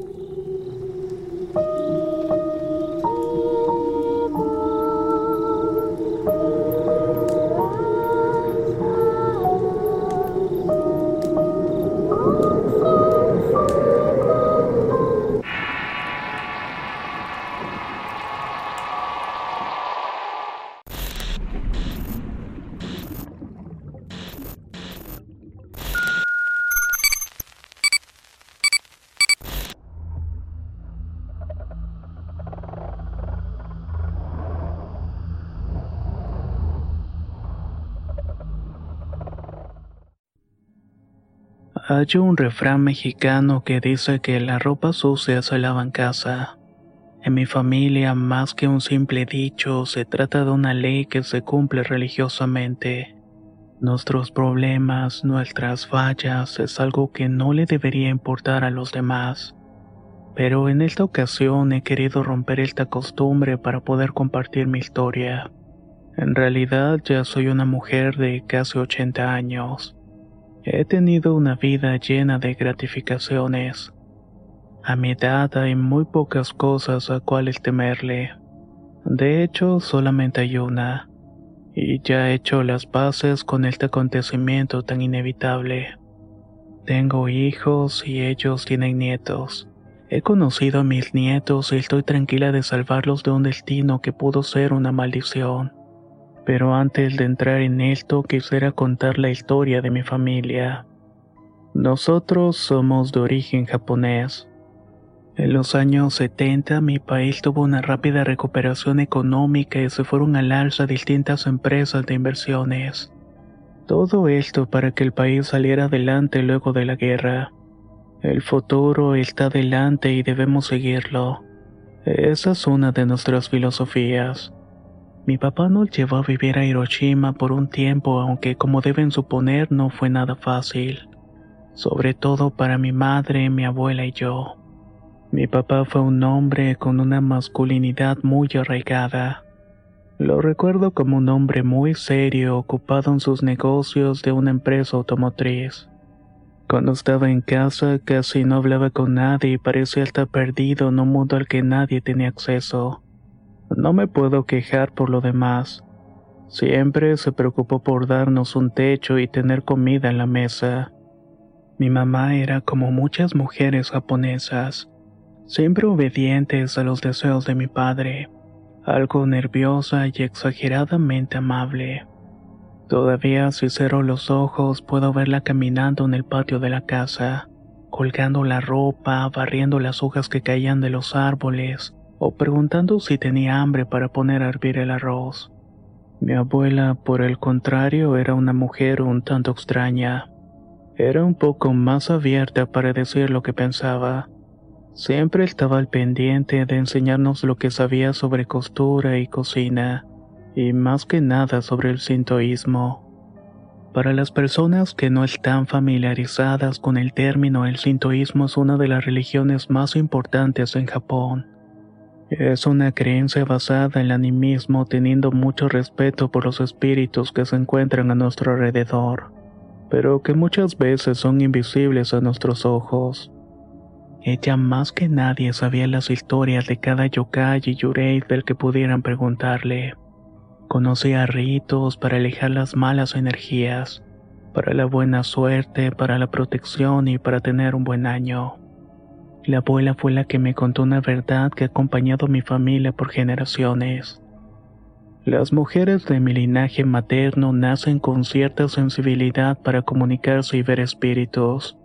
you Hay un refrán mexicano que dice que la ropa sucia se lava en casa. En mi familia, más que un simple dicho, se trata de una ley que se cumple religiosamente. Nuestros problemas, nuestras fallas, es algo que no le debería importar a los demás. Pero en esta ocasión he querido romper esta costumbre para poder compartir mi historia. En realidad ya soy una mujer de casi 80 años. He tenido una vida llena de gratificaciones. A mi edad hay muy pocas cosas a cuales temerle. De hecho, solamente hay una. Y ya he hecho las paces con este acontecimiento tan inevitable. Tengo hijos y ellos tienen nietos. He conocido a mis nietos y estoy tranquila de salvarlos de un destino que pudo ser una maldición. Pero antes de entrar en esto quisiera contar la historia de mi familia. Nosotros somos de origen japonés. En los años 70 mi país tuvo una rápida recuperación económica y se fueron al alza distintas empresas de inversiones. Todo esto para que el país saliera adelante luego de la guerra. El futuro está adelante y debemos seguirlo. Esa es una de nuestras filosofías. Mi papá nos llevó a vivir a Hiroshima por un tiempo, aunque como deben suponer no fue nada fácil, sobre todo para mi madre, mi abuela y yo. Mi papá fue un hombre con una masculinidad muy arraigada. Lo recuerdo como un hombre muy serio, ocupado en sus negocios de una empresa automotriz. Cuando estaba en casa casi no hablaba con nadie y parecía estar perdido en un mundo al que nadie tenía acceso. No me puedo quejar por lo demás. Siempre se preocupó por darnos un techo y tener comida en la mesa. Mi mamá era como muchas mujeres japonesas, siempre obedientes a los deseos de mi padre, algo nerviosa y exageradamente amable. Todavía si cierro los ojos puedo verla caminando en el patio de la casa, colgando la ropa, barriendo las hojas que caían de los árboles, o preguntando si tenía hambre para poner a hervir el arroz. Mi abuela, por el contrario, era una mujer un tanto extraña. Era un poco más abierta para decir lo que pensaba. Siempre estaba al pendiente de enseñarnos lo que sabía sobre costura y cocina, y más que nada sobre el sintoísmo. Para las personas que no están familiarizadas con el término, el sintoísmo es una de las religiones más importantes en Japón. Es una creencia basada en el animismo teniendo mucho respeto por los espíritus que se encuentran a nuestro alrededor, pero que muchas veces son invisibles a nuestros ojos. Ella más que nadie sabía las historias de cada yokai y yurei del que pudieran preguntarle. Conocía ritos para alejar las malas energías, para la buena suerte, para la protección y para tener un buen año. La abuela fue la que me contó una verdad que ha acompañado a mi familia por generaciones. Las mujeres de mi linaje materno nacen con cierta sensibilidad para comunicarse y ver espíritus.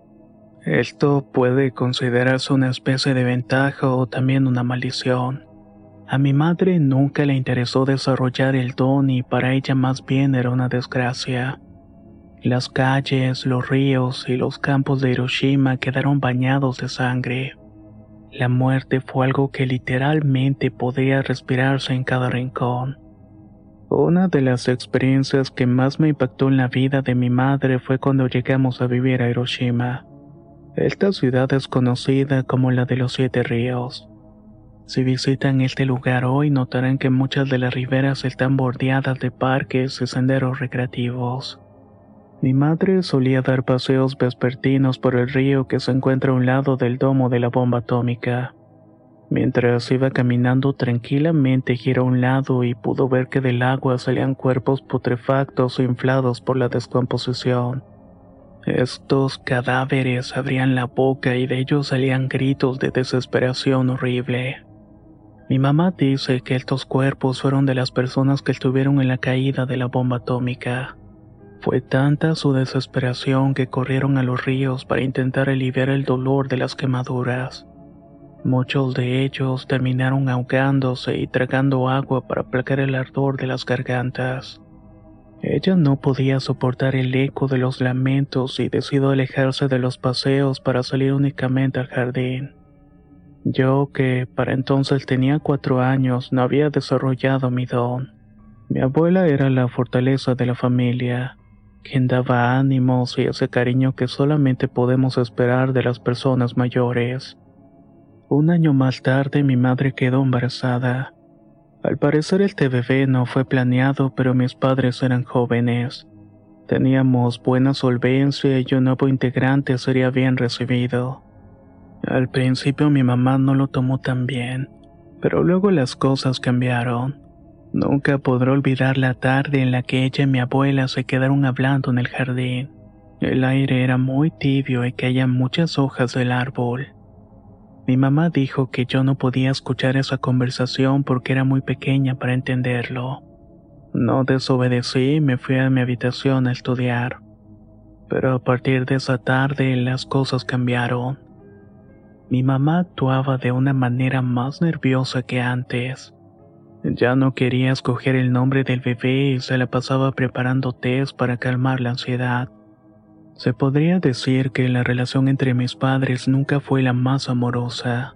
Esto puede considerarse una especie de ventaja o también una maldición. A mi madre nunca le interesó desarrollar el don y para ella más bien era una desgracia. Las calles, los ríos y los campos de Hiroshima quedaron bañados de sangre. La muerte fue algo que literalmente podía respirarse en cada rincón. Una de las experiencias que más me impactó en la vida de mi madre fue cuando llegamos a vivir a Hiroshima. Esta ciudad es conocida como la de los siete ríos. Si visitan este lugar hoy notarán que muchas de las riberas están bordeadas de parques y senderos recreativos. Mi madre solía dar paseos vespertinos por el río que se encuentra a un lado del domo de la bomba atómica. Mientras iba caminando tranquilamente giró a un lado y pudo ver que del agua salían cuerpos putrefactos o inflados por la descomposición. Estos cadáveres abrían la boca y de ellos salían gritos de desesperación horrible. Mi mamá dice que estos cuerpos fueron de las personas que estuvieron en la caída de la bomba atómica. Fue tanta su desesperación que corrieron a los ríos para intentar aliviar el dolor de las quemaduras. Muchos de ellos terminaron ahogándose y tragando agua para aplacar el ardor de las gargantas. Ella no podía soportar el eco de los lamentos y decidió alejarse de los paseos para salir únicamente al jardín. Yo, que para entonces tenía cuatro años, no había desarrollado mi don. Mi abuela era la fortaleza de la familia quien daba ánimos y ese cariño que solamente podemos esperar de las personas mayores. Un año más tarde mi madre quedó embarazada. Al parecer el TBV no fue planeado, pero mis padres eran jóvenes. Teníamos buena solvencia y un nuevo integrante sería bien recibido. Al principio mi mamá no lo tomó tan bien, pero luego las cosas cambiaron. Nunca podré olvidar la tarde en la que ella y mi abuela se quedaron hablando en el jardín. El aire era muy tibio y caían muchas hojas del árbol. Mi mamá dijo que yo no podía escuchar esa conversación porque era muy pequeña para entenderlo. No desobedecí y me fui a mi habitación a estudiar. Pero a partir de esa tarde las cosas cambiaron. Mi mamá actuaba de una manera más nerviosa que antes. Ya no quería escoger el nombre del bebé y se la pasaba preparando test para calmar la ansiedad. Se podría decir que la relación entre mis padres nunca fue la más amorosa.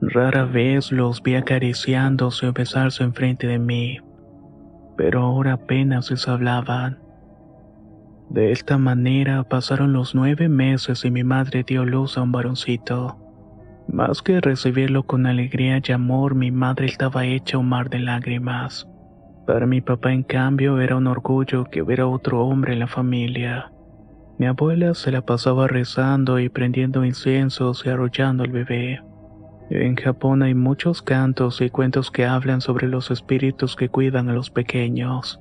Rara vez los vi acariciándose o besarse enfrente de mí, pero ahora apenas se hablaban. De esta manera pasaron los nueve meses y mi madre dio luz a un varoncito. Más que recibirlo con alegría y amor, mi madre estaba hecha un mar de lágrimas. Para mi papá, en cambio, era un orgullo que hubiera otro hombre en la familia. Mi abuela se la pasaba rezando y prendiendo inciensos y arrollando al bebé. En Japón hay muchos cantos y cuentos que hablan sobre los espíritus que cuidan a los pequeños.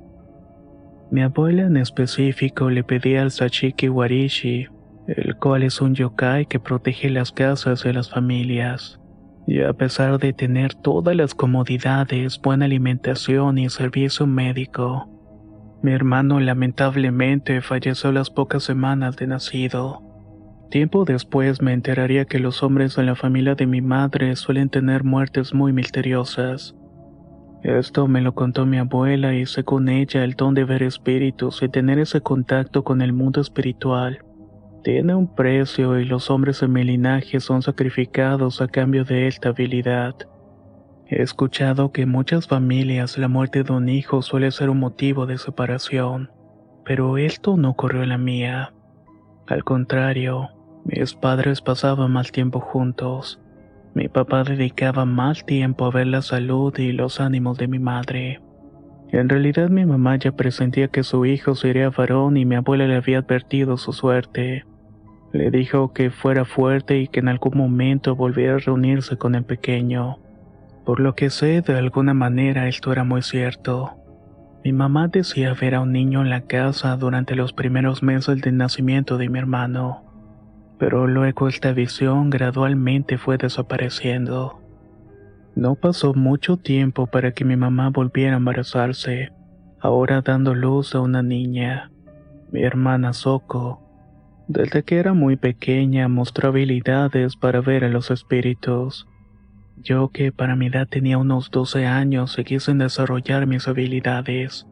Mi abuela en específico le pedía al Sachiki Warishi, el cual es un yokai que protege las casas y las familias. Y a pesar de tener todas las comodidades, buena alimentación y servicio médico, mi hermano lamentablemente falleció las pocas semanas de nacido. Tiempo después me enteraría que los hombres de la familia de mi madre suelen tener muertes muy misteriosas. Esto me lo contó mi abuela y según ella el don de ver espíritus y tener ese contacto con el mundo espiritual tiene un precio y los hombres de mi linaje son sacrificados a cambio de esta habilidad. He escuchado que en muchas familias la muerte de un hijo suele ser un motivo de separación, pero esto no ocurrió en la mía. Al contrario, mis padres pasaban más tiempo juntos. Mi papá dedicaba más tiempo a ver la salud y los ánimos de mi madre. En realidad mi mamá ya presentía que su hijo sería varón y mi abuela le había advertido su suerte. Le dijo que fuera fuerte y que en algún momento volviera a reunirse con el pequeño. Por lo que sé, de alguna manera esto era muy cierto. Mi mamá decía ver a un niño en la casa durante los primeros meses del nacimiento de mi hermano, pero luego esta visión gradualmente fue desapareciendo. No pasó mucho tiempo para que mi mamá volviera a embarazarse, ahora dando luz a una niña, mi hermana Soko, desde que era muy pequeña mostró habilidades para ver a los espíritus. Yo que para mi edad tenía unos 12 años seguí sin desarrollar mis habilidades.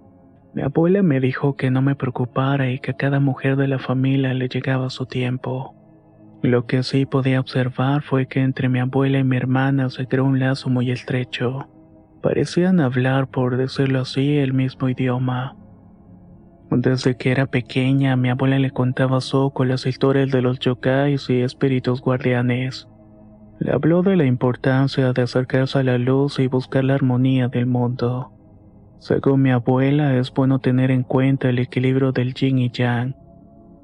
Mi abuela me dijo que no me preocupara y que a cada mujer de la familia le llegaba su tiempo. Lo que sí podía observar fue que entre mi abuela y mi hermana se creó un lazo muy estrecho. Parecían hablar, por decirlo así, el mismo idioma. Desde que era pequeña, mi abuela le contaba a Soko las historias de los yokais y espíritus guardianes. Le habló de la importancia de acercarse a la luz y buscar la armonía del mundo. Según mi abuela, es bueno tener en cuenta el equilibrio del yin y yang.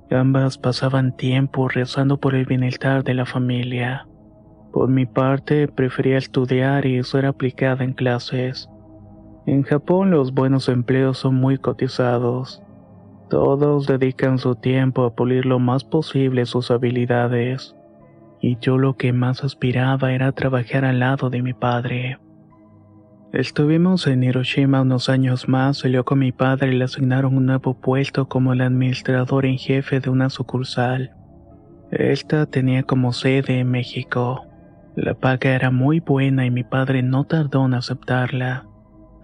Ambas pasaban tiempo rezando por el bienestar de la familia. Por mi parte, prefería estudiar y ser aplicada en clases. En Japón los buenos empleos son muy cotizados. Todos dedican su tiempo a pulir lo más posible sus habilidades, y yo lo que más aspiraba era trabajar al lado de mi padre. Estuvimos en Hiroshima unos años más, salió con mi padre y le asignaron un nuevo puesto como el administrador en jefe de una sucursal. Esta tenía como sede en México. La paga era muy buena y mi padre no tardó en aceptarla.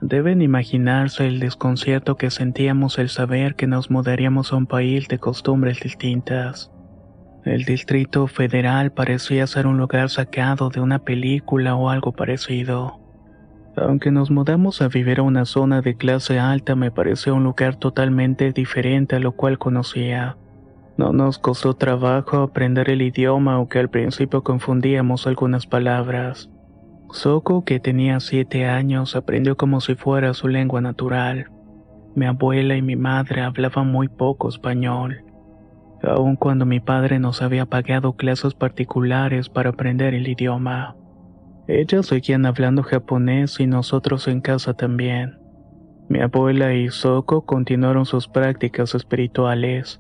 Deben imaginarse el desconcierto que sentíamos al saber que nos mudaríamos a un país de costumbres distintas. El Distrito Federal parecía ser un lugar sacado de una película o algo parecido. Aunque nos mudamos a vivir a una zona de clase alta, me pareció un lugar totalmente diferente a lo cual conocía. No nos costó trabajo aprender el idioma, aunque al principio confundíamos algunas palabras. Soko, que tenía siete años, aprendió como si fuera su lengua natural. Mi abuela y mi madre hablaban muy poco español, aun cuando mi padre nos había pagado clases particulares para aprender el idioma. Ellas seguían hablando japonés y nosotros en casa también. Mi abuela y Soko continuaron sus prácticas espirituales.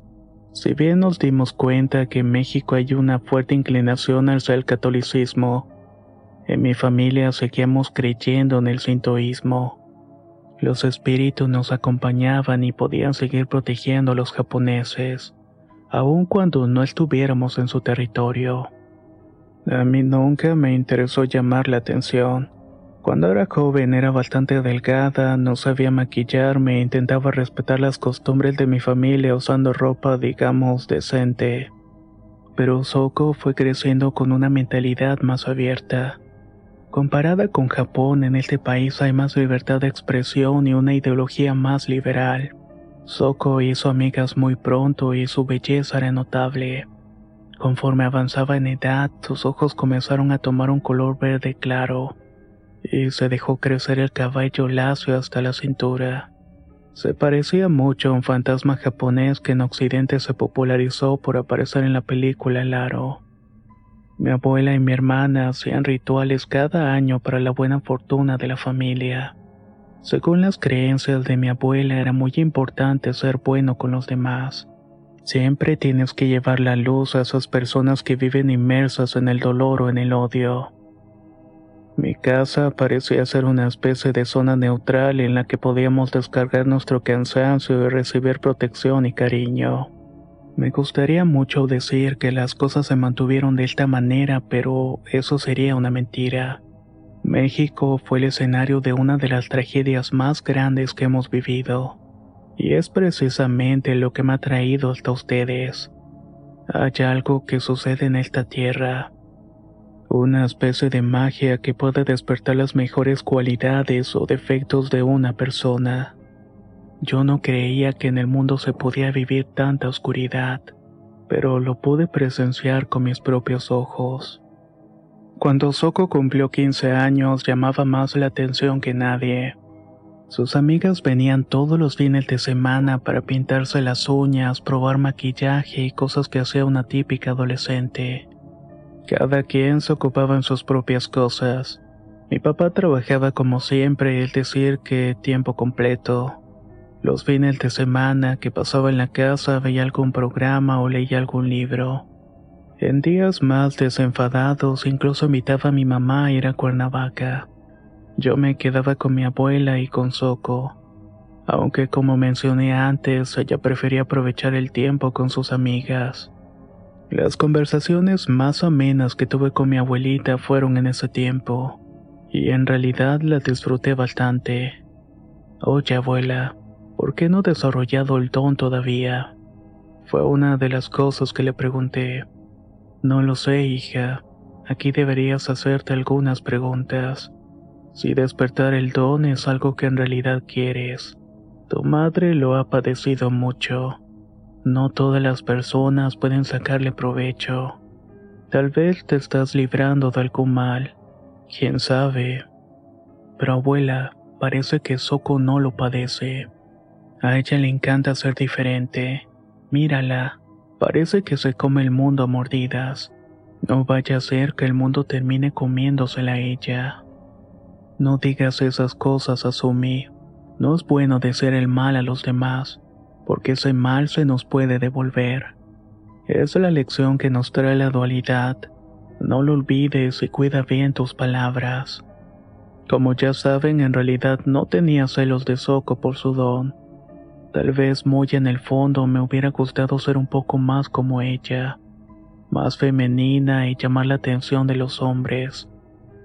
Si bien nos dimos cuenta que en México hay una fuerte inclinación hacia el catolicismo, en mi familia seguíamos creyendo en el sintoísmo. Los espíritus nos acompañaban y podían seguir protegiendo a los japoneses, aun cuando no estuviéramos en su territorio. A mí nunca me interesó llamar la atención. Cuando era joven era bastante delgada, no sabía maquillarme e intentaba respetar las costumbres de mi familia usando ropa, digamos, decente. Pero Soko fue creciendo con una mentalidad más abierta. Comparada con Japón, en este país hay más libertad de expresión y una ideología más liberal. Soko hizo amigas muy pronto y su belleza era notable. Conforme avanzaba en edad, sus ojos comenzaron a tomar un color verde claro, y se dejó crecer el cabello lacio hasta la cintura. Se parecía mucho a un fantasma japonés que en Occidente se popularizó por aparecer en la película El Aro. Mi abuela y mi hermana hacían rituales cada año para la buena fortuna de la familia. Según las creencias de mi abuela era muy importante ser bueno con los demás. Siempre tienes que llevar la luz a esas personas que viven inmersas en el dolor o en el odio. Mi casa parecía ser una especie de zona neutral en la que podíamos descargar nuestro cansancio y recibir protección y cariño. Me gustaría mucho decir que las cosas se mantuvieron de esta manera, pero eso sería una mentira. México fue el escenario de una de las tragedias más grandes que hemos vivido. Y es precisamente lo que me ha traído hasta ustedes. Hay algo que sucede en esta tierra. Una especie de magia que puede despertar las mejores cualidades o defectos de una persona. Yo no creía que en el mundo se podía vivir tanta oscuridad, pero lo pude presenciar con mis propios ojos. Cuando Soko cumplió 15 años llamaba más la atención que nadie. Sus amigas venían todos los fines de semana para pintarse las uñas, probar maquillaje y cosas que hacía una típica adolescente. Cada quien se ocupaba en sus propias cosas. Mi papá trabajaba como siempre, es decir, que tiempo completo. Los fines de semana que pasaba en la casa veía algún programa o leía algún libro. En días más desenfadados incluso invitaba a mi mamá a ir a Cuernavaca. Yo me quedaba con mi abuela y con Soco, aunque como mencioné antes, ella prefería aprovechar el tiempo con sus amigas. Las conversaciones más amenas que tuve con mi abuelita fueron en ese tiempo, y en realidad las disfruté bastante. Oye abuela, ¿Por qué no he desarrollado el don todavía? Fue una de las cosas que le pregunté. No lo sé, hija. Aquí deberías hacerte algunas preguntas. Si despertar el don es algo que en realidad quieres. Tu madre lo ha padecido mucho. No todas las personas pueden sacarle provecho. Tal vez te estás librando de algún mal. Quién sabe. Pero abuela, parece que Soko no lo padece. A ella le encanta ser diferente. Mírala, parece que se come el mundo a mordidas. No vaya a ser que el mundo termine comiéndosela a ella. No digas esas cosas, Asumi. No es bueno decir el mal a los demás, porque ese mal se nos puede devolver. Es la lección que nos trae la dualidad. No lo olvides y cuida bien tus palabras. Como ya saben, en realidad no tenía celos de Soco por su don. Tal vez muy en el fondo me hubiera gustado ser un poco más como ella, más femenina y llamar la atención de los hombres,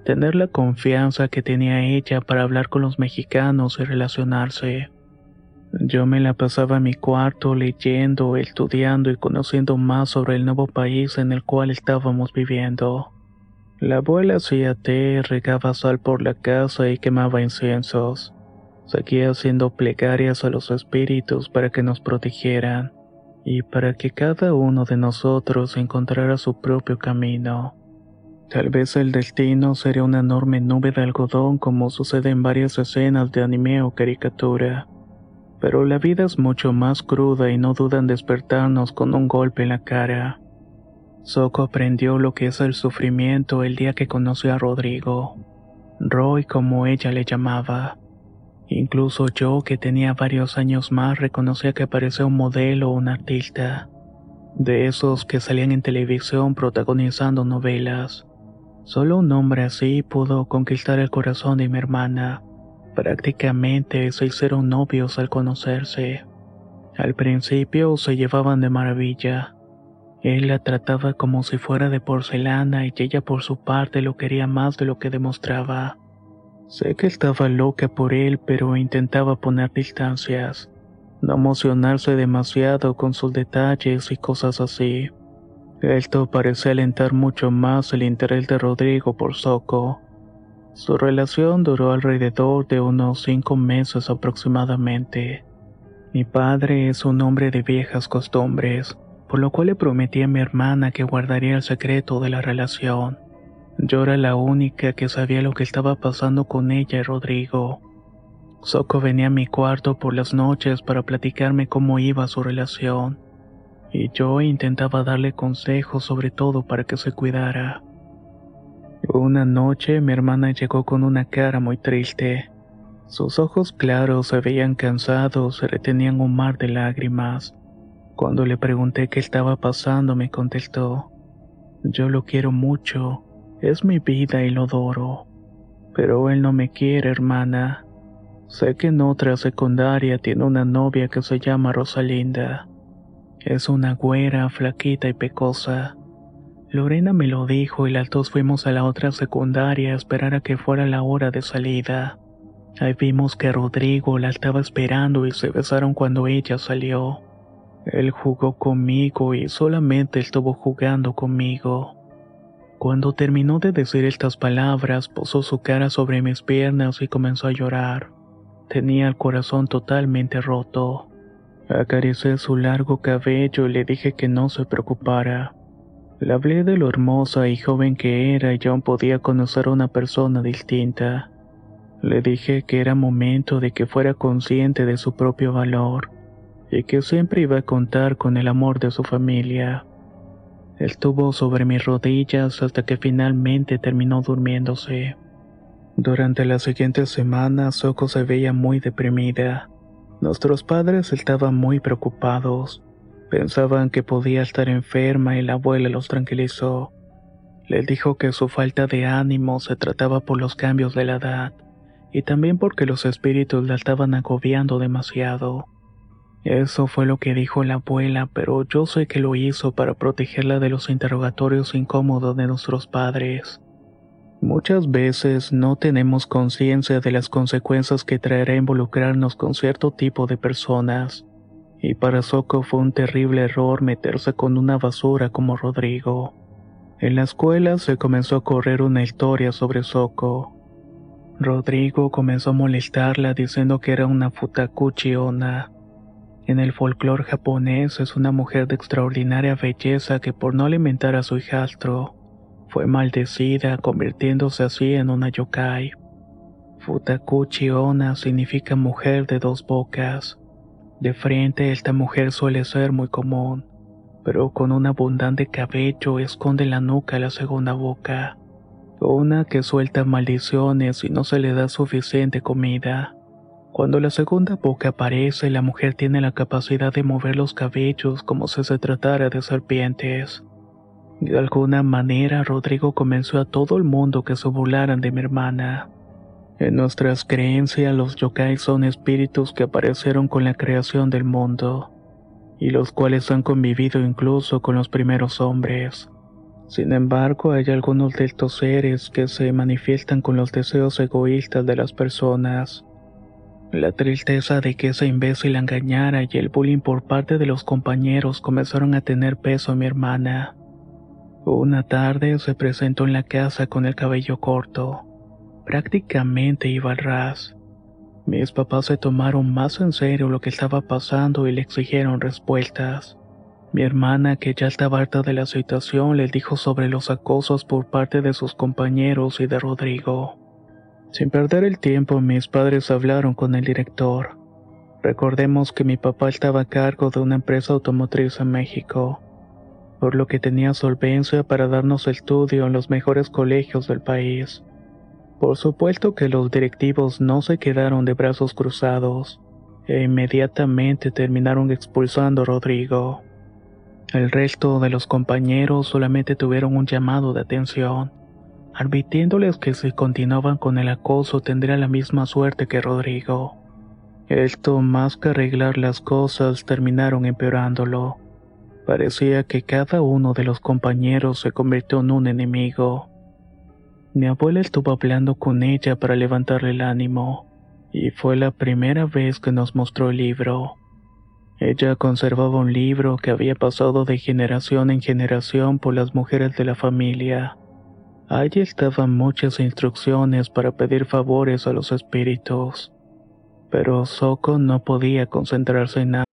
tener la confianza que tenía ella para hablar con los mexicanos y relacionarse. Yo me la pasaba en mi cuarto leyendo, estudiando y conociendo más sobre el nuevo país en el cual estábamos viviendo. La abuela hacía té, regaba sal por la casa y quemaba inciensos. Seguía haciendo plegarias a los espíritus para que nos protegieran y para que cada uno de nosotros encontrara su propio camino. Tal vez el destino sería una enorme nube de algodón como sucede en varias escenas de anime o caricatura. Pero la vida es mucho más cruda y no dudan despertarnos con un golpe en la cara. Soko aprendió lo que es el sufrimiento el día que conoció a Rodrigo. Roy como ella le llamaba. Incluso yo, que tenía varios años más, reconocía que parecía un modelo o un artista. De esos que salían en televisión protagonizando novelas. Solo un hombre así pudo conquistar el corazón de mi hermana. Prácticamente se hicieron novios al conocerse. Al principio se llevaban de maravilla. Él la trataba como si fuera de porcelana y ella por su parte lo quería más de lo que demostraba. Sé que estaba loca por él, pero intentaba poner distancias, no emocionarse demasiado con sus detalles y cosas así. Esto parecía alentar mucho más el interés de Rodrigo por Soco. Su relación duró alrededor de unos cinco meses aproximadamente. Mi padre es un hombre de viejas costumbres, por lo cual le prometí a mi hermana que guardaría el secreto de la relación. Yo era la única que sabía lo que estaba pasando con ella y Rodrigo. Soco venía a mi cuarto por las noches para platicarme cómo iba su relación, y yo intentaba darle consejos sobre todo para que se cuidara. Una noche mi hermana llegó con una cara muy triste. Sus ojos claros se veían cansados y retenían un mar de lágrimas. Cuando le pregunté qué estaba pasando me contestó, yo lo quiero mucho, es mi vida y lo adoro. Pero él no me quiere, hermana. Sé que en otra secundaria tiene una novia que se llama Rosalinda. Es una güera, flaquita y pecosa. Lorena me lo dijo y las dos fuimos a la otra secundaria a esperar a que fuera la hora de salida. Ahí vimos que Rodrigo la estaba esperando y se besaron cuando ella salió. Él jugó conmigo y solamente estuvo jugando conmigo. Cuando terminó de decir estas palabras, posó su cara sobre mis piernas y comenzó a llorar. Tenía el corazón totalmente roto. Acaricié su largo cabello y le dije que no se preocupara. Le hablé de lo hermosa y joven que era y aún podía conocer a una persona distinta. Le dije que era momento de que fuera consciente de su propio valor y que siempre iba a contar con el amor de su familia. Estuvo sobre mis rodillas hasta que finalmente terminó durmiéndose. Durante las siguientes semanas, Soko se veía muy deprimida. Nuestros padres estaban muy preocupados. Pensaban que podía estar enferma y la abuela los tranquilizó. Les dijo que su falta de ánimo se trataba por los cambios de la edad y también porque los espíritus la estaban agobiando demasiado. Eso fue lo que dijo la abuela, pero yo sé que lo hizo para protegerla de los interrogatorios incómodos de nuestros padres. Muchas veces no tenemos conciencia de las consecuencias que traerá involucrarnos con cierto tipo de personas, y para Soko fue un terrible error meterse con una basura como Rodrigo. En la escuela se comenzó a correr una historia sobre Soko. Rodrigo comenzó a molestarla diciendo que era una futakuchi ona. En el folclore japonés es una mujer de extraordinaria belleza que por no alimentar a su hijastro, fue maldecida convirtiéndose así en una yokai. Futakuchi Ona significa mujer de dos bocas. De frente esta mujer suele ser muy común, pero con un abundante cabello esconde la nuca la segunda boca. Una que suelta maldiciones y no se le da suficiente comida. Cuando la segunda boca aparece, la mujer tiene la capacidad de mover los cabellos como si se tratara de serpientes. De alguna manera, Rodrigo convenció a todo el mundo que se burlaran de mi hermana. En nuestras creencias, los yokai son espíritus que aparecieron con la creación del mundo, y los cuales han convivido incluso con los primeros hombres. Sin embargo, hay algunos de estos seres que se manifiestan con los deseos egoístas de las personas. La tristeza de que esa imbécil engañara y el bullying por parte de los compañeros comenzaron a tener peso en mi hermana. Una tarde se presentó en la casa con el cabello corto prácticamente iba al ras. Mis papás se tomaron más en serio lo que estaba pasando y le exigieron respuestas. Mi hermana, que ya estaba harta de la situación, le dijo sobre los acosos por parte de sus compañeros y de Rodrigo. Sin perder el tiempo, mis padres hablaron con el director. Recordemos que mi papá estaba a cargo de una empresa automotriz en México, por lo que tenía solvencia para darnos estudio en los mejores colegios del país. Por supuesto que los directivos no se quedaron de brazos cruzados e inmediatamente terminaron expulsando a Rodrigo. El resto de los compañeros solamente tuvieron un llamado de atención, advirtiéndoles que si continuaban con el acoso tendría la misma suerte que Rodrigo. Esto más que arreglar las cosas terminaron empeorándolo. Parecía que cada uno de los compañeros se convirtió en un enemigo. Mi abuela estuvo hablando con ella para levantarle el ánimo, y fue la primera vez que nos mostró el libro. Ella conservaba un libro que había pasado de generación en generación por las mujeres de la familia. Allí estaban muchas instrucciones para pedir favores a los espíritus, pero Soko no podía concentrarse en nada.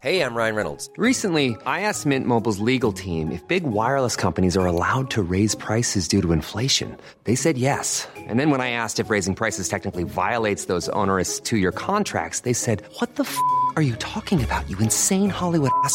Hey, I'm Ryan Reynolds. Recently, I asked Mint Mobile's legal team if big wireless companies are allowed to raise prices due to inflation. They said yes. And then when I asked if raising prices technically violates those onerous two-year contracts, they said, "What the f*** are you talking about? You insane Hollywood ass."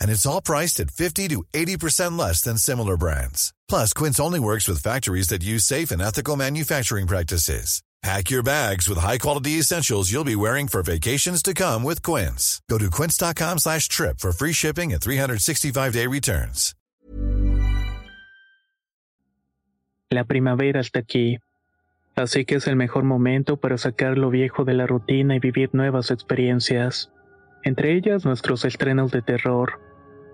And it's all priced at 50 to 80% less than similar brands. Plus, Quince only works with factories that use safe and ethical manufacturing practices. Pack your bags with high-quality essentials you'll be wearing for vacations to come with Quince. Go to quince.com slash trip for free shipping and 365-day returns. La primavera está aquí, así que es el mejor momento para sacar lo viejo de la rutina y vivir nuevas experiencias, entre ellas nuestros estrenos de terror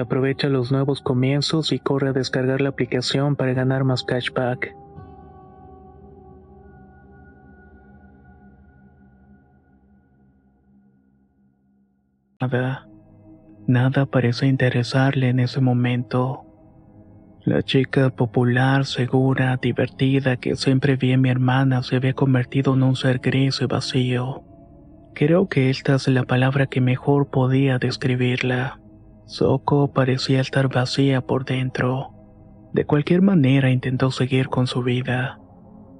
Aprovecha los nuevos comienzos y corre a descargar la aplicación para ganar más cashback. Nada, nada parece interesarle en ese momento. La chica popular, segura, divertida que siempre vi en mi hermana se había convertido en un ser gris y vacío. Creo que esta es la palabra que mejor podía describirla. Soko parecía estar vacía por dentro. De cualquier manera intentó seguir con su vida.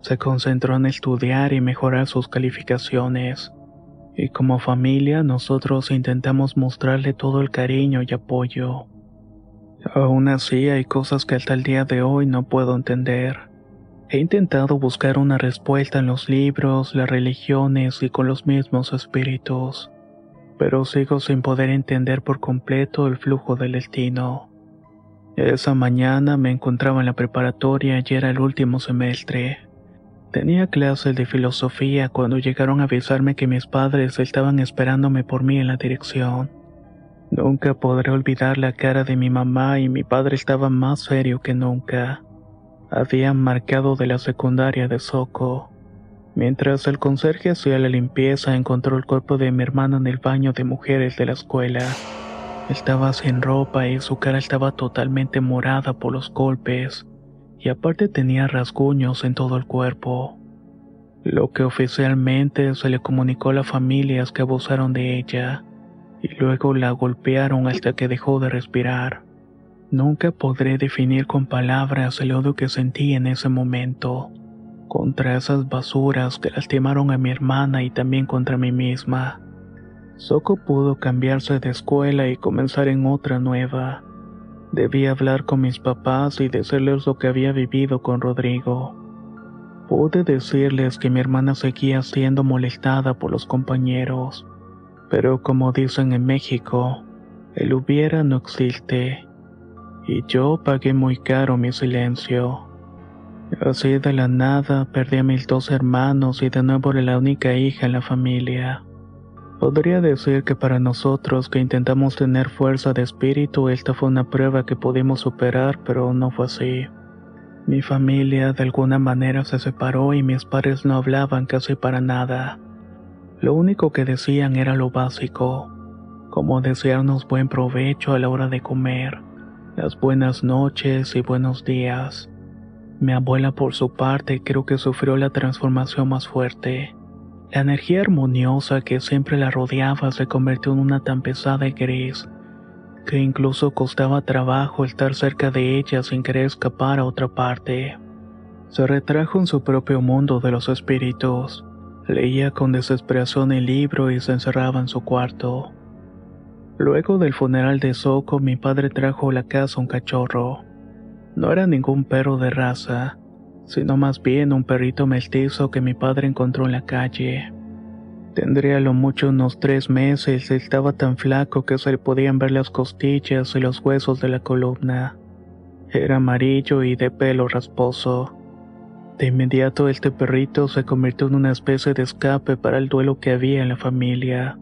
Se concentró en estudiar y mejorar sus calificaciones. Y como familia nosotros intentamos mostrarle todo el cariño y apoyo. Aún así hay cosas que hasta el día de hoy no puedo entender. He intentado buscar una respuesta en los libros, las religiones y con los mismos espíritus pero sigo sin poder entender por completo el flujo del destino. Esa mañana me encontraba en la preparatoria y era el último semestre. Tenía clases de filosofía cuando llegaron a avisarme que mis padres estaban esperándome por mí en la dirección. Nunca podré olvidar la cara de mi mamá y mi padre estaba más serio que nunca. Habían marcado de la secundaria de Soco. Mientras el conserje hacía la limpieza, encontró el cuerpo de mi hermana en el baño de mujeres de la escuela. Estaba sin ropa y su cara estaba totalmente morada por los golpes, y aparte tenía rasguños en todo el cuerpo. Lo que oficialmente se le comunicó a las familias que abusaron de ella, y luego la golpearon hasta que dejó de respirar. Nunca podré definir con palabras el odio que sentí en ese momento contra esas basuras que lastimaron a mi hermana y también contra mí misma. Soko pudo cambiarse de escuela y comenzar en otra nueva. Debí hablar con mis papás y decirles lo que había vivido con Rodrigo. Pude decirles que mi hermana seguía siendo molestada por los compañeros, pero como dicen en México, el hubiera no existe, y yo pagué muy caro mi silencio. Así de la nada perdí a mis dos hermanos y de nuevo era la única hija en la familia. Podría decir que para nosotros que intentamos tener fuerza de espíritu esta fue una prueba que pudimos superar, pero no fue así. Mi familia de alguna manera se separó y mis padres no hablaban casi para nada. Lo único que decían era lo básico, como desearnos buen provecho a la hora de comer, las buenas noches y buenos días. Mi abuela por su parte creo que sufrió la transformación más fuerte. La energía armoniosa que siempre la rodeaba se convirtió en una tan pesada y gris, que incluso costaba trabajo estar cerca de ella sin querer escapar a otra parte. Se retrajo en su propio mundo de los espíritus, leía con desesperación el libro y se encerraba en su cuarto. Luego del funeral de Soko, mi padre trajo a la casa un cachorro. No era ningún perro de raza, sino más bien un perrito mestizo que mi padre encontró en la calle. Tendría lo mucho unos tres meses y estaba tan flaco que se le podían ver las costillas y los huesos de la columna. Era amarillo y de pelo rasposo. De inmediato este perrito se convirtió en una especie de escape para el duelo que había en la familia.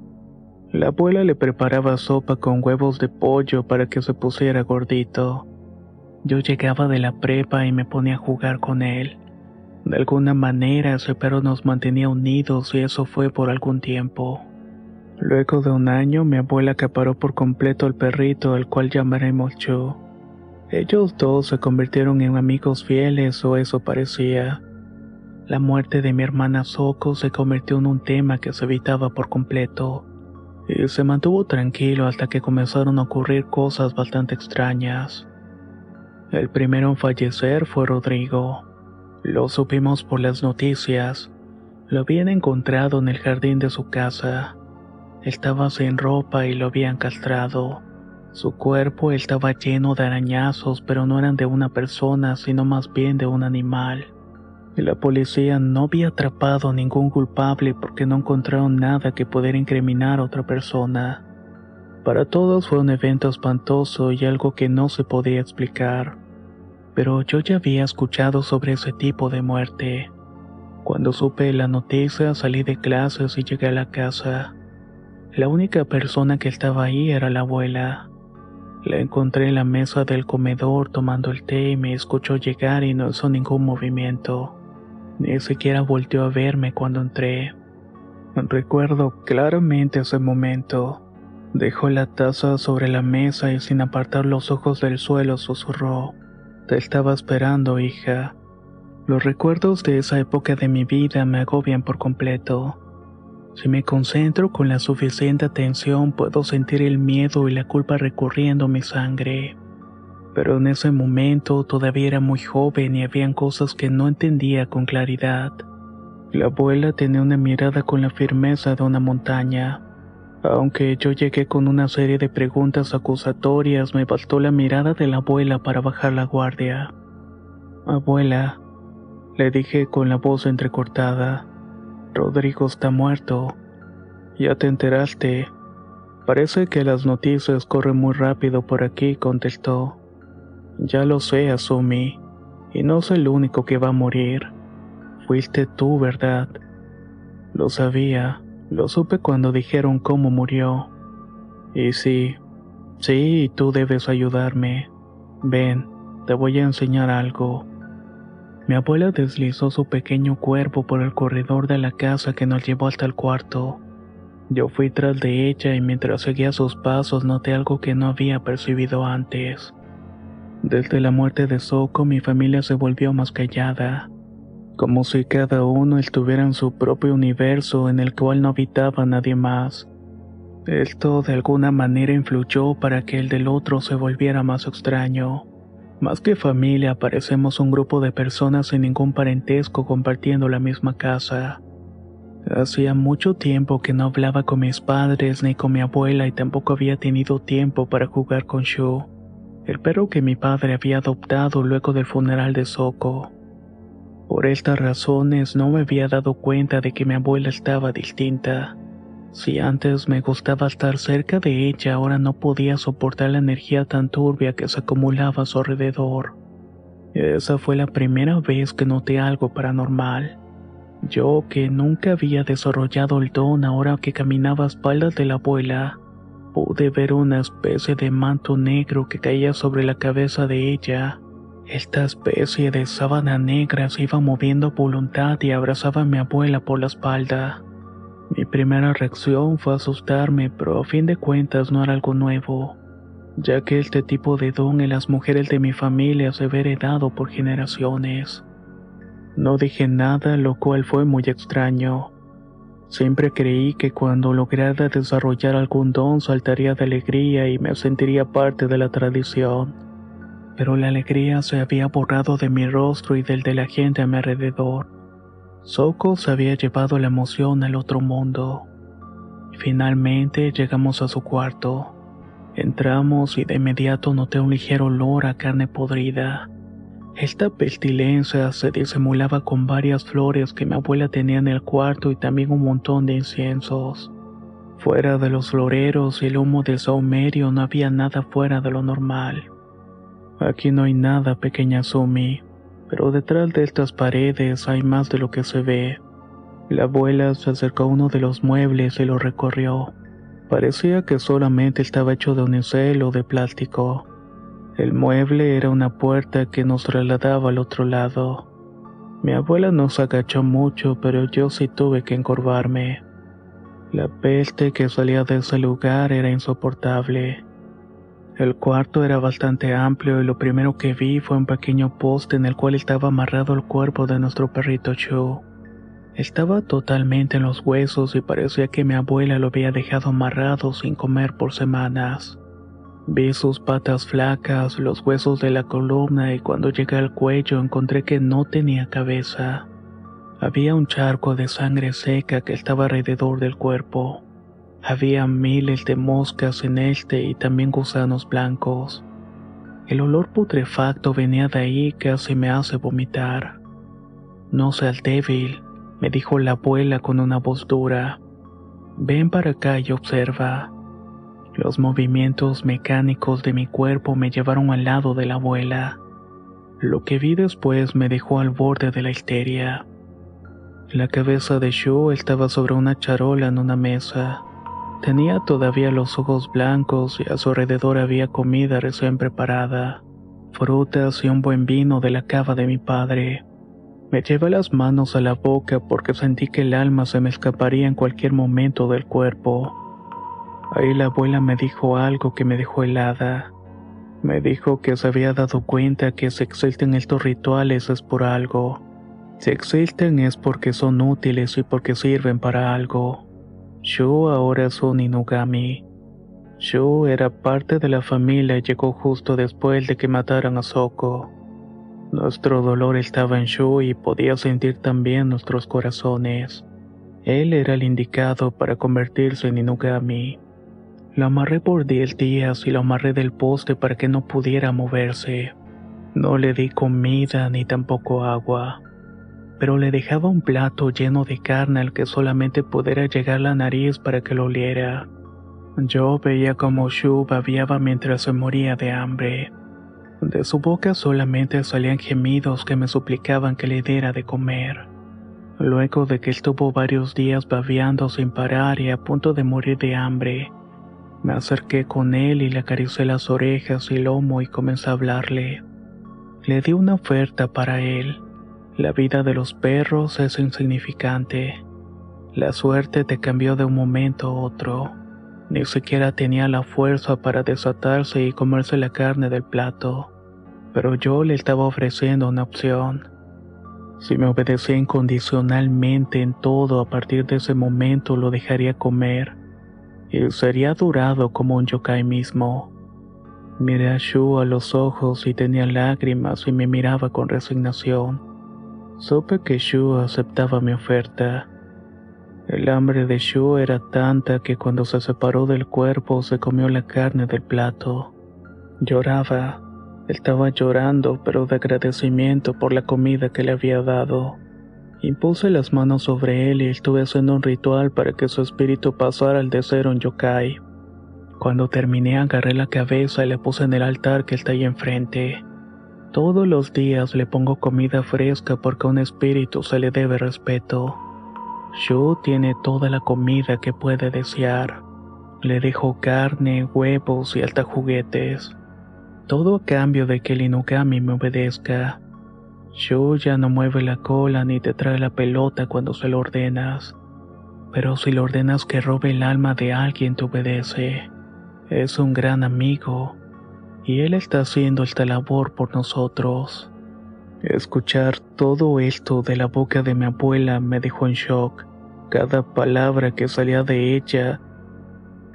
La abuela le preparaba sopa con huevos de pollo para que se pusiera gordito. Yo llegaba de la prepa y me ponía a jugar con él. De alguna manera ese perro nos mantenía unidos y eso fue por algún tiempo. Luego de un año mi abuela acaparó por completo al perrito al cual llamaremos Chu. Ellos dos se convirtieron en amigos fieles o eso parecía. La muerte de mi hermana Soko se convirtió en un tema que se evitaba por completo. Y se mantuvo tranquilo hasta que comenzaron a ocurrir cosas bastante extrañas. El primero en fallecer fue Rodrigo. Lo supimos por las noticias. Lo habían encontrado en el jardín de su casa. Estaba sin ropa y lo habían castrado. Su cuerpo estaba lleno de arañazos, pero no eran de una persona, sino más bien de un animal. La policía no había atrapado a ningún culpable porque no encontraron nada que pudiera incriminar a otra persona. Para todos fue un evento espantoso y algo que no se podía explicar. Pero yo ya había escuchado sobre ese tipo de muerte. Cuando supe la noticia salí de clases y llegué a la casa. La única persona que estaba ahí era la abuela. La encontré en la mesa del comedor tomando el té y me escuchó llegar y no hizo ningún movimiento. Ni siquiera volteó a verme cuando entré. Recuerdo claramente ese momento. Dejó la taza sobre la mesa y sin apartar los ojos del suelo susurró. Te estaba esperando, hija. Los recuerdos de esa época de mi vida me agobian por completo. Si me concentro con la suficiente atención puedo sentir el miedo y la culpa recorriendo mi sangre. Pero en ese momento todavía era muy joven y habían cosas que no entendía con claridad. La abuela tenía una mirada con la firmeza de una montaña. Aunque yo llegué con una serie de preguntas acusatorias, me bastó la mirada de la abuela para bajar la guardia. Abuela, le dije con la voz entrecortada, Rodrigo está muerto. Ya te enteraste. Parece que las noticias corren muy rápido por aquí, contestó. Ya lo sé, Asumi, y no soy el único que va a morir. Fuiste tú, ¿verdad? Lo sabía. Lo supe cuando dijeron cómo murió. Y sí, sí, tú debes ayudarme. Ven, te voy a enseñar algo. Mi abuela deslizó su pequeño cuerpo por el corredor de la casa que nos llevó hasta el cuarto. Yo fui tras de ella y mientras seguía sus pasos noté algo que no había percibido antes. Desde la muerte de Soko mi familia se volvió más callada como si cada uno estuviera en su propio universo en el cual no habitaba nadie más. Esto de alguna manera influyó para que el del otro se volviera más extraño. Más que familia, parecemos un grupo de personas sin ningún parentesco compartiendo la misma casa. Hacía mucho tiempo que no hablaba con mis padres ni con mi abuela y tampoco había tenido tiempo para jugar con Shu, el perro que mi padre había adoptado luego del funeral de Soko. Por estas razones no me había dado cuenta de que mi abuela estaba distinta. Si antes me gustaba estar cerca de ella, ahora no podía soportar la energía tan turbia que se acumulaba a su alrededor. Esa fue la primera vez que noté algo paranormal. Yo, que nunca había desarrollado el don ahora que caminaba a espaldas de la abuela, pude ver una especie de manto negro que caía sobre la cabeza de ella. Esta especie de sábana negra se iba moviendo a voluntad y abrazaba a mi abuela por la espalda. Mi primera reacción fue asustarme, pero a fin de cuentas no era algo nuevo, ya que este tipo de don en las mujeres de mi familia se ve heredado por generaciones. No dije nada, lo cual fue muy extraño. Siempre creí que cuando lograra desarrollar algún don saltaría de alegría y me sentiría parte de la tradición pero la alegría se había borrado de mi rostro y del de la gente a mi alrededor. Soko se había llevado la emoción al otro mundo. Finalmente llegamos a su cuarto. Entramos y de inmediato noté un ligero olor a carne podrida. Esta pestilencia se disimulaba con varias flores que mi abuela tenía en el cuarto y también un montón de inciensos. Fuera de los floreros y el humo del saumerio no había nada fuera de lo normal. Aquí no hay nada, pequeña Sumi, pero detrás de estas paredes hay más de lo que se ve. La abuela se acercó a uno de los muebles y lo recorrió. Parecía que solamente estaba hecho de unicel o de plástico. El mueble era una puerta que nos trasladaba al otro lado. Mi abuela no se agachó mucho, pero yo sí tuve que encorvarme. La peste que salía de ese lugar era insoportable. El cuarto era bastante amplio y lo primero que vi fue un pequeño poste en el cual estaba amarrado el cuerpo de nuestro perrito Chu. Estaba totalmente en los huesos y parecía que mi abuela lo había dejado amarrado sin comer por semanas. Vi sus patas flacas, los huesos de la columna y cuando llegué al cuello encontré que no tenía cabeza. Había un charco de sangre seca que estaba alrededor del cuerpo. Había miles de moscas en este y también gusanos blancos. El olor putrefacto venía de ahí casi me hace vomitar. No seas débil, me dijo la abuela con una voz dura. Ven para acá y observa. Los movimientos mecánicos de mi cuerpo me llevaron al lado de la abuela. Lo que vi después me dejó al borde de la histeria. La cabeza de Shu estaba sobre una charola en una mesa. Tenía todavía los ojos blancos y a su alrededor había comida recién preparada, frutas y un buen vino de la cava de mi padre. Me llevé las manos a la boca porque sentí que el alma se me escaparía en cualquier momento del cuerpo. Ahí la abuela me dijo algo que me dejó helada. Me dijo que se había dado cuenta que si existen estos rituales es por algo. Si existen es porque son útiles y porque sirven para algo. Shu ahora es un Inugami. Shu era parte de la familia y llegó justo después de que mataran a Soko. Nuestro dolor estaba en Shu y podía sentir también nuestros corazones. Él era el indicado para convertirse en Inugami. Lo amarré por diez días y lo amarré del poste para que no pudiera moverse. No le di comida ni tampoco agua, pero le dejaba un plato lleno de carne al que solamente pudiera llegar la nariz para que lo oliera. Yo veía como Shu babiaba mientras se moría de hambre. De su boca solamente salían gemidos que me suplicaban que le diera de comer. Luego de que estuvo varios días babeando sin parar y a punto de morir de hambre, me acerqué con él y le acaricié las orejas y el lomo y comencé a hablarle. Le di una oferta para él. La vida de los perros es insignificante. La suerte te cambió de un momento a otro. Ni siquiera tenía la fuerza para desatarse y comerse la carne del plato. Pero yo le estaba ofreciendo una opción. Si me obedecía incondicionalmente en todo, a partir de ese momento lo dejaría comer y sería durado como un yokai mismo. Miré a Shu a los ojos y tenía lágrimas y me miraba con resignación. Supe que Shu aceptaba mi oferta. El hambre de Shu era tanta que cuando se separó del cuerpo se comió la carne del plato. Lloraba. Estaba llorando, pero de agradecimiento por la comida que le había dado. Impuse las manos sobre él y estuve haciendo un ritual para que su espíritu pasara al de ser un yokai. Cuando terminé agarré la cabeza y la puse en el altar que está ahí enfrente. Todos los días le pongo comida fresca porque a un espíritu se le debe respeto. Shu tiene toda la comida que puede desear. Le dejo carne, huevos y hasta juguetes. Todo a cambio de que el Inugami me obedezca. Shu ya no mueve la cola ni te trae la pelota cuando se lo ordenas. Pero si le ordenas que robe el alma de alguien te obedece. Es un gran amigo y él está haciendo esta labor por nosotros. Escuchar todo esto de la boca de mi abuela me dejó en shock. Cada palabra que salía de ella,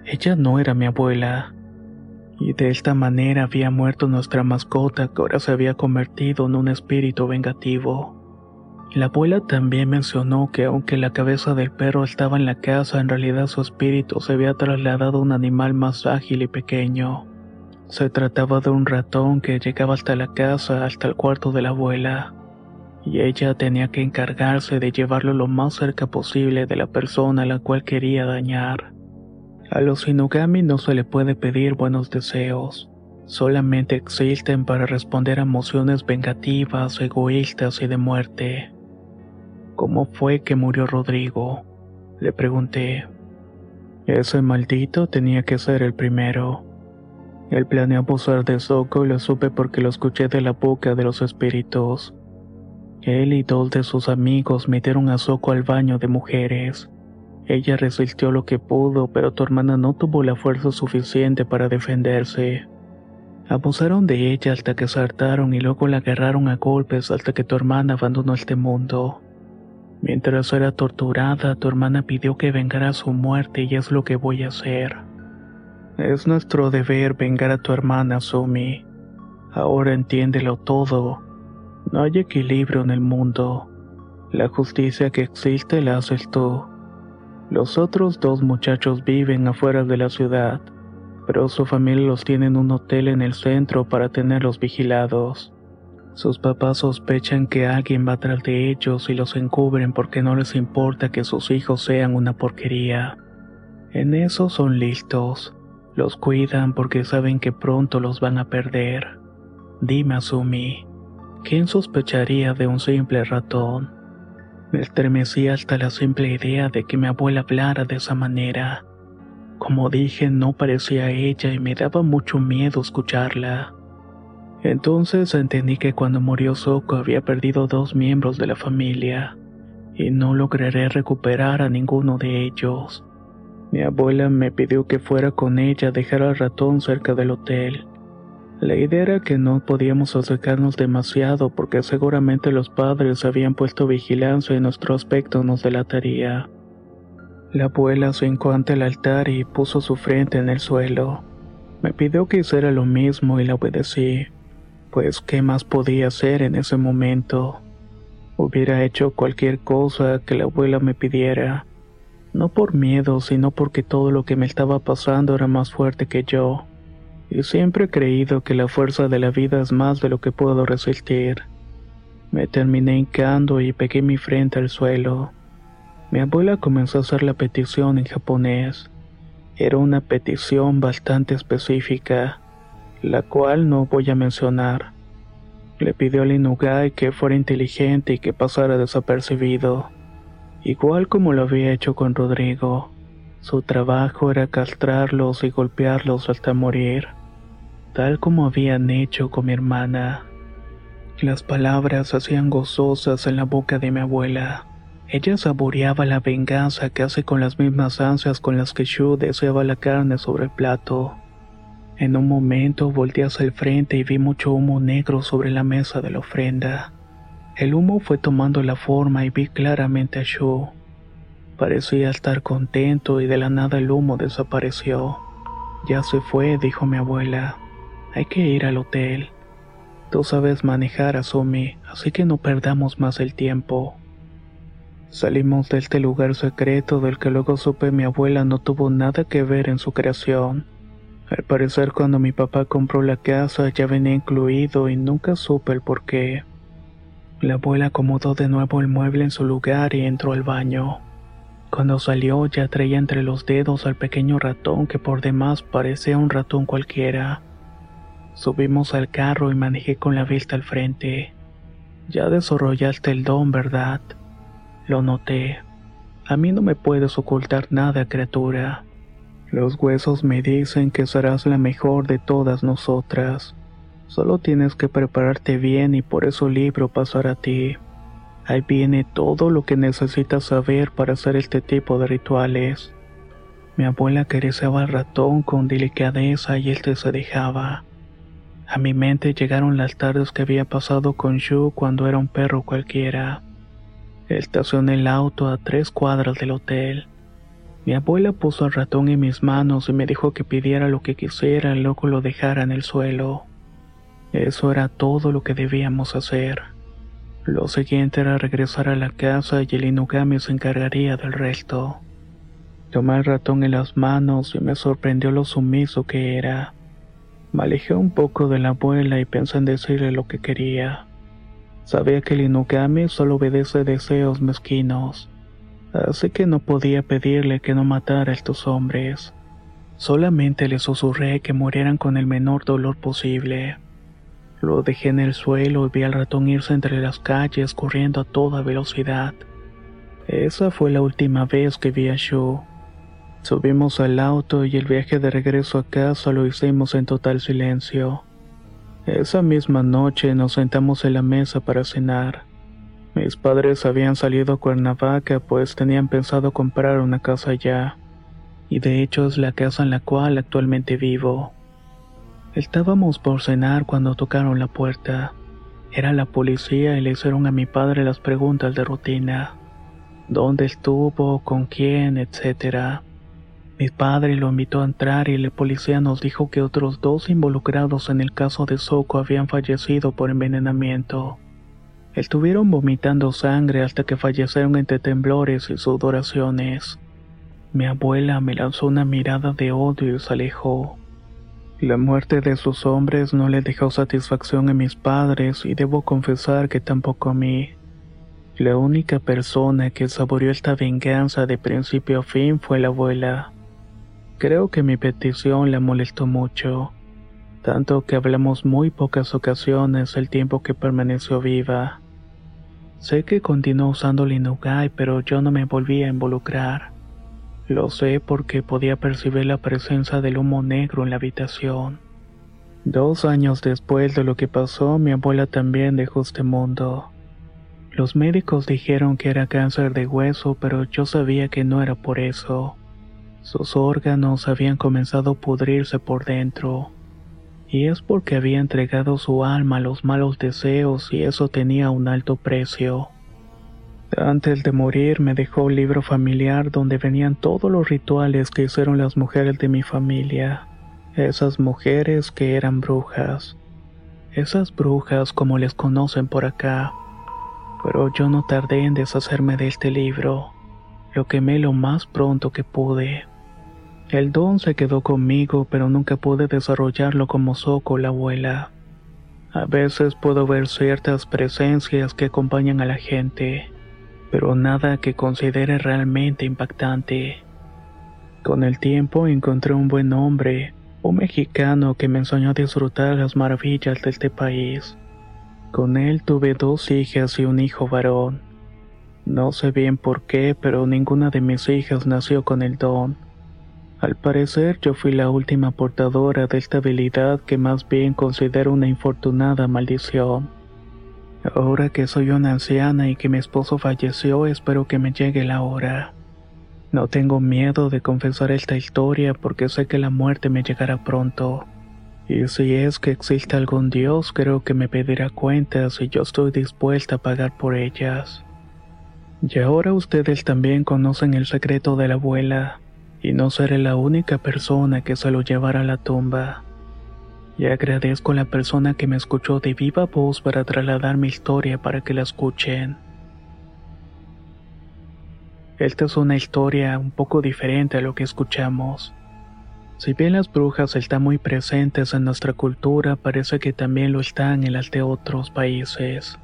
ella no era mi abuela. Y de esta manera había muerto nuestra mascota que ahora se había convertido en un espíritu vengativo. La abuela también mencionó que aunque la cabeza del perro estaba en la casa, en realidad su espíritu se había trasladado a un animal más ágil y pequeño. Se trataba de un ratón que llegaba hasta la casa, hasta el cuarto de la abuela, y ella tenía que encargarse de llevarlo lo más cerca posible de la persona a la cual quería dañar. A los Inugami no se le puede pedir buenos deseos, solamente existen para responder a emociones vengativas, egoístas y de muerte. ¿Cómo fue que murió Rodrigo? Le pregunté. Ese maldito tenía que ser el primero. Él planeó abusar de Soko y lo supe porque lo escuché de la boca de los espíritus. Él y dos de sus amigos metieron a Soko al baño de mujeres. Ella resistió lo que pudo, pero tu hermana no tuvo la fuerza suficiente para defenderse. Abusaron de ella hasta que se hartaron y luego la agarraron a golpes hasta que tu hermana abandonó este mundo. Mientras era torturada, tu hermana pidió que vengara su muerte y es lo que voy a hacer. Es nuestro deber vengar a tu hermana, Sumi. Ahora entiéndelo todo. No hay equilibrio en el mundo. La justicia que existe la haces tú. Los otros dos muchachos viven afuera de la ciudad, pero su familia los tiene en un hotel en el centro para tenerlos vigilados. Sus papás sospechan que alguien va tras de ellos y los encubren porque no les importa que sus hijos sean una porquería. En eso son listos. Los cuidan porque saben que pronto los van a perder. Dime, Asumi, ¿quién sospecharía de un simple ratón? Me estremecí hasta la simple idea de que mi abuela hablara de esa manera. Como dije, no parecía ella y me daba mucho miedo escucharla. Entonces entendí que cuando murió Soko había perdido dos miembros de la familia y no lograré recuperar a ninguno de ellos. Mi abuela me pidió que fuera con ella a dejar al ratón cerca del hotel. La idea era que no podíamos acercarnos demasiado porque seguramente los padres habían puesto vigilancia y nuestro aspecto nos delataría. La abuela se hincó ante el altar y puso su frente en el suelo. Me pidió que hiciera lo mismo y la obedecí pues ¿qué más podía hacer en ese momento? Hubiera hecho cualquier cosa que la abuela me pidiera, no por miedo, sino porque todo lo que me estaba pasando era más fuerte que yo, y siempre he creído que la fuerza de la vida es más de lo que puedo resistir. Me terminé hincando y pegué mi frente al suelo. Mi abuela comenzó a hacer la petición en japonés. Era una petición bastante específica la cual no voy a mencionar. Le pidió al Inugai que fuera inteligente y que pasara desapercibido, igual como lo había hecho con Rodrigo. Su trabajo era castrarlos y golpearlos hasta morir, tal como habían hecho con mi hermana. Las palabras hacían gozosas en la boca de mi abuela. Ella saboreaba la venganza casi con las mismas ansias con las que Shu deseaba la carne sobre el plato. En un momento volteé hacia el frente y vi mucho humo negro sobre la mesa de la ofrenda. El humo fue tomando la forma y vi claramente a Shu. Parecía estar contento y de la nada el humo desapareció. Ya se fue, dijo mi abuela. Hay que ir al hotel. Tú sabes manejar, Asumi, así que no perdamos más el tiempo. Salimos de este lugar secreto del que luego supe mi abuela no tuvo nada que ver en su creación. Al parecer cuando mi papá compró la casa ya venía incluido y nunca supe el por qué. La abuela acomodó de nuevo el mueble en su lugar y entró al baño. Cuando salió ya traía entre los dedos al pequeño ratón que por demás parecía un ratón cualquiera. Subimos al carro y manejé con la vista al frente. Ya desarrollaste el don, ¿verdad? Lo noté. A mí no me puedes ocultar nada, criatura. Los huesos me dicen que serás la mejor de todas nosotras. Solo tienes que prepararte bien y por eso libro pasará a ti. Ahí viene todo lo que necesitas saber para hacer este tipo de rituales. Mi abuela acariciaba al ratón con delicadeza y él se dejaba. A mi mente llegaron las tardes que había pasado con Shu cuando era un perro cualquiera. Estacioné el auto a tres cuadras del hotel. Mi abuela puso al ratón en mis manos y me dijo que pidiera lo que quisiera y luego lo dejara en el suelo. Eso era todo lo que debíamos hacer. Lo siguiente era regresar a la casa y el Inugami se encargaría del resto. Tomé el ratón en las manos y me sorprendió lo sumiso que era. Me alejé un poco de la abuela y pensé en decirle lo que quería. Sabía que el Inugami solo obedece deseos mezquinos así que no podía pedirle que no matara a estos hombres. Solamente le susurré que murieran con el menor dolor posible. Lo dejé en el suelo y vi al ratón irse entre las calles corriendo a toda velocidad. Esa fue la última vez que vi a Shu. Subimos al auto y el viaje de regreso a casa lo hicimos en total silencio. Esa misma noche nos sentamos en la mesa para cenar. Mis padres habían salido a Cuernavaca pues tenían pensado comprar una casa allá, y de hecho es la casa en la cual actualmente vivo. Estábamos por cenar cuando tocaron la puerta. Era la policía y le hicieron a mi padre las preguntas de rutina. ¿Dónde estuvo? ¿Con quién? etcétera. Mi padre lo invitó a entrar y la policía nos dijo que otros dos involucrados en el caso de Soco habían fallecido por envenenamiento. Estuvieron vomitando sangre hasta que fallecieron entre temblores y sudoraciones. Mi abuela me lanzó una mirada de odio y se alejó. La muerte de sus hombres no le dejó satisfacción a mis padres y debo confesar que tampoco a mí. La única persona que saboreó esta venganza de principio a fin fue la abuela. Creo que mi petición la molestó mucho, tanto que hablamos muy pocas ocasiones el tiempo que permaneció viva. Sé que continuó usando Linugai, pero yo no me volví a involucrar. Lo sé porque podía percibir la presencia del humo negro en la habitación. Dos años después de lo que pasó, mi abuela también dejó este mundo. Los médicos dijeron que era cáncer de hueso, pero yo sabía que no era por eso. Sus órganos habían comenzado a pudrirse por dentro. Y es porque había entregado su alma a los malos deseos y eso tenía un alto precio. Antes de morir me dejó un libro familiar donde venían todos los rituales que hicieron las mujeres de mi familia. Esas mujeres que eran brujas. Esas brujas como les conocen por acá pero yo no tardé en deshacerme de este libro. Lo quemé lo más pronto que pude. El don se quedó conmigo, pero nunca pude desarrollarlo como Soco, la abuela. A veces puedo ver ciertas presencias que acompañan a la gente, pero nada que considere realmente impactante. Con el tiempo encontré un buen hombre, un mexicano que me enseñó a disfrutar las maravillas de este país. Con él tuve dos hijas y un hijo varón. No sé bien por qué, pero ninguna de mis hijas nació con el don. Al parecer yo fui la última portadora de esta habilidad que más bien considero una infortunada maldición. Ahora que soy una anciana y que mi esposo falleció, espero que me llegue la hora. No tengo miedo de confesar esta historia porque sé que la muerte me llegará pronto. Y si es que existe algún Dios, creo que me pedirá cuentas y yo estoy dispuesta a pagar por ellas. Y ahora ustedes también conocen el secreto de la abuela, y no seré la única persona que se lo llevará a la tumba. Y agradezco a la persona que me escuchó de viva voz para trasladar mi historia para que la escuchen. Esta es una historia un poco diferente a lo que escuchamos. Si bien las brujas están muy presentes en nuestra cultura, parece que también lo están en las de otros países.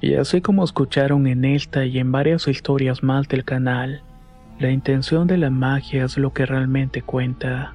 Y así como escucharon en esta y en varias historias más del canal, la intención de la magia es lo que realmente cuenta.